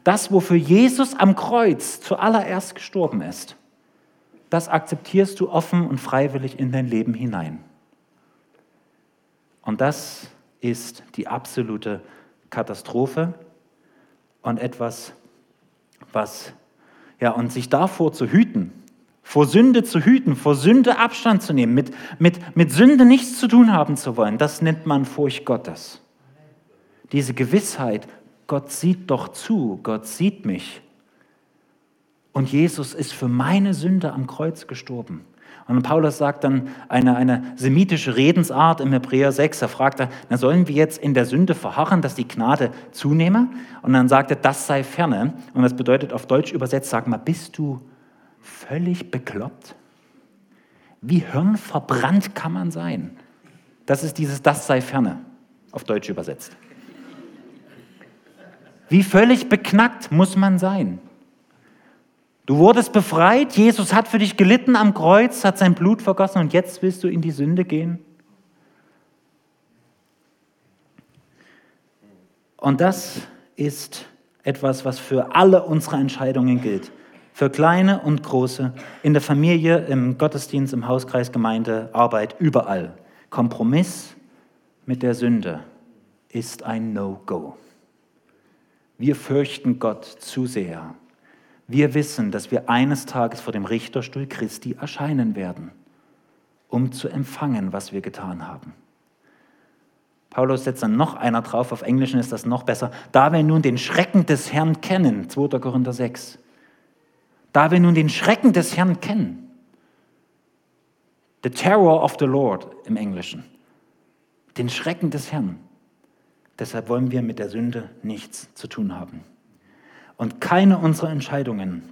Das, wofür Jesus am Kreuz zuallererst gestorben ist, das akzeptierst du offen und freiwillig in dein Leben hinein. Und das ist die absolute Katastrophe und etwas, was, ja, und sich davor zu hüten, vor Sünde zu hüten, vor Sünde Abstand zu nehmen, mit, mit, mit Sünde nichts zu tun haben zu wollen, das nennt man Furcht Gottes. Diese Gewissheit, Gott sieht doch zu, Gott sieht mich. Und Jesus ist für meine Sünde am Kreuz gestorben. Und Paulus sagt dann eine, eine semitische Redensart im Hebräer 6. Er fragt, na, sollen wir jetzt in der Sünde verharren, dass die Gnade zunehme? Und dann sagt er, das sei ferne. Und das bedeutet auf Deutsch übersetzt, sag mal, bist du völlig bekloppt? Wie hirnverbrannt kann man sein? Das ist dieses Das sei ferne, auf Deutsch übersetzt. Wie völlig beknackt muss man sein? Du wurdest befreit, Jesus hat für dich gelitten am Kreuz, hat sein Blut vergossen und jetzt willst du in die Sünde gehen? Und das ist etwas, was für alle unsere Entscheidungen gilt. Für kleine und große, in der Familie, im Gottesdienst, im Hauskreis, Gemeinde, Arbeit, überall. Kompromiss mit der Sünde ist ein No-Go. Wir fürchten Gott zu sehr. Wir wissen, dass wir eines Tages vor dem Richterstuhl Christi erscheinen werden, um zu empfangen, was wir getan haben. Paulus setzt dann noch einer drauf, auf Englisch ist das noch besser. Da wir nun den Schrecken des Herrn kennen, 2. Korinther 6. Da wir nun den Schrecken des Herrn kennen, the terror of the Lord im Englischen, den Schrecken des Herrn, Deshalb wollen wir mit der Sünde nichts zu tun haben. Und keine unserer Entscheidungen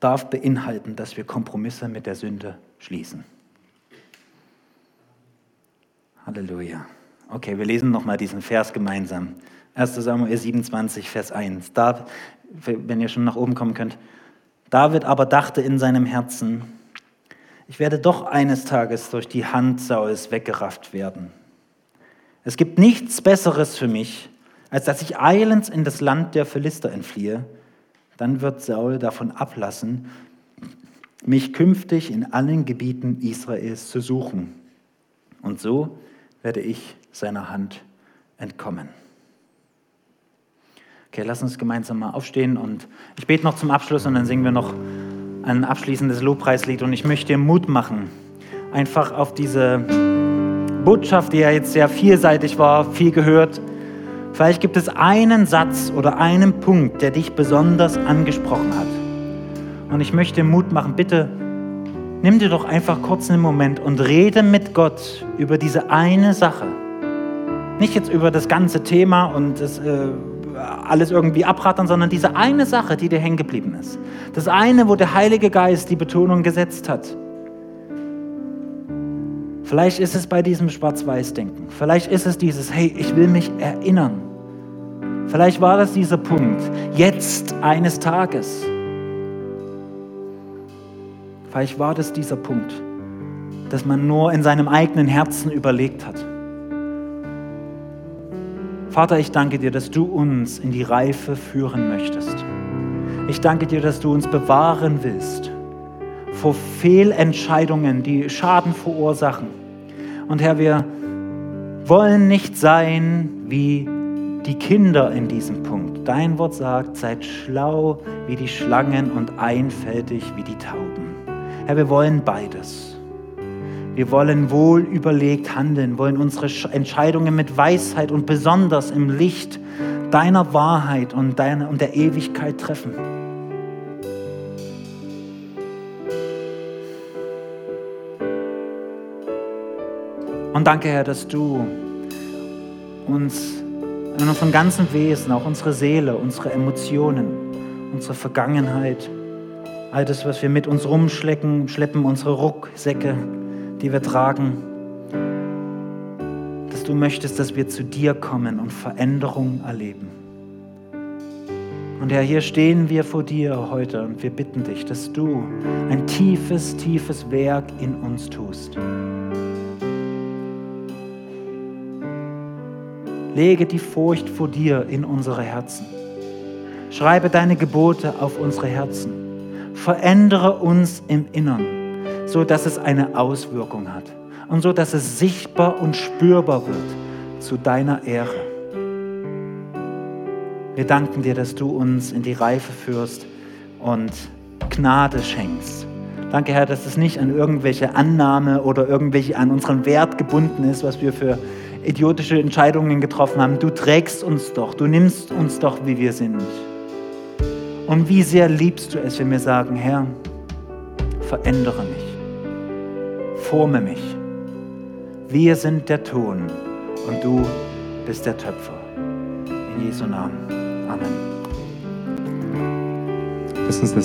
darf beinhalten, dass wir Kompromisse mit der Sünde schließen. Halleluja. Okay, wir lesen nochmal diesen Vers gemeinsam. 1 Samuel 27, Vers 1. Da, wenn ihr schon nach oben kommen könnt. David aber dachte in seinem Herzen, ich werde doch eines Tages durch die Hand Sauls weggerafft werden. Es gibt nichts Besseres für mich, als dass ich eilends in das Land der Philister entfliehe. Dann wird Saul davon ablassen, mich künftig in allen Gebieten Israels zu suchen. Und so werde ich seiner Hand entkommen. Okay, lass uns gemeinsam mal aufstehen und ich bete noch zum Abschluss und dann singen wir noch ein abschließendes Lobpreislied und ich möchte dir Mut machen, einfach auf diese Botschaft, die ja jetzt sehr vielseitig war, viel gehört. Vielleicht gibt es einen Satz oder einen Punkt, der dich besonders angesprochen hat. Und ich möchte Mut machen, bitte nimm dir doch einfach kurz einen Moment und rede mit Gott über diese eine Sache. Nicht jetzt über das ganze Thema und das, äh, alles irgendwie abrattern, sondern diese eine Sache, die dir hängen geblieben ist. Das eine, wo der Heilige Geist die Betonung gesetzt hat. Vielleicht ist es bei diesem Schwarz-Weiß-Denken. Vielleicht ist es dieses, hey, ich will mich erinnern. Vielleicht war das dieser Punkt, jetzt eines Tages. Vielleicht war das dieser Punkt, dass man nur in seinem eigenen Herzen überlegt hat. Vater, ich danke dir, dass du uns in die Reife führen möchtest. Ich danke dir, dass du uns bewahren willst vor Fehlentscheidungen, die Schaden verursachen. Und Herr, wir wollen nicht sein wie die Kinder in diesem Punkt. Dein Wort sagt, seid schlau wie die Schlangen und einfältig wie die Tauben. Herr, wir wollen beides. Wir wollen wohl überlegt handeln, wollen unsere Entscheidungen mit Weisheit und besonders im Licht deiner Wahrheit und, deiner, und der Ewigkeit treffen. Und danke, Herr, dass du uns in unserem ganzen Wesen, auch unsere Seele, unsere Emotionen, unsere Vergangenheit, all das, was wir mit uns rumschleppen, schleppen, unsere Rucksäcke, die wir tragen, dass du möchtest, dass wir zu dir kommen und Veränderung erleben. Und Herr, hier stehen wir vor dir heute und wir bitten dich, dass du ein tiefes, tiefes Werk in uns tust. Lege die Furcht vor dir in unsere Herzen. Schreibe deine Gebote auf unsere Herzen. Verändere uns im Innern, so dass es eine Auswirkung hat und so dass es sichtbar und spürbar wird zu deiner Ehre. Wir danken dir, dass du uns in die Reife führst und Gnade schenkst. Danke, Herr, dass es nicht an irgendwelche Annahme oder irgendwelche an unseren Wert gebunden ist, was wir für idiotische Entscheidungen getroffen haben. Du trägst uns doch, du nimmst uns doch, wie wir sind. Und wie sehr liebst du es, wenn wir sagen, Herr, verändere mich, forme mich. Wir sind der Ton und du bist der Töpfer. In Jesu Namen. Amen. Lass uns das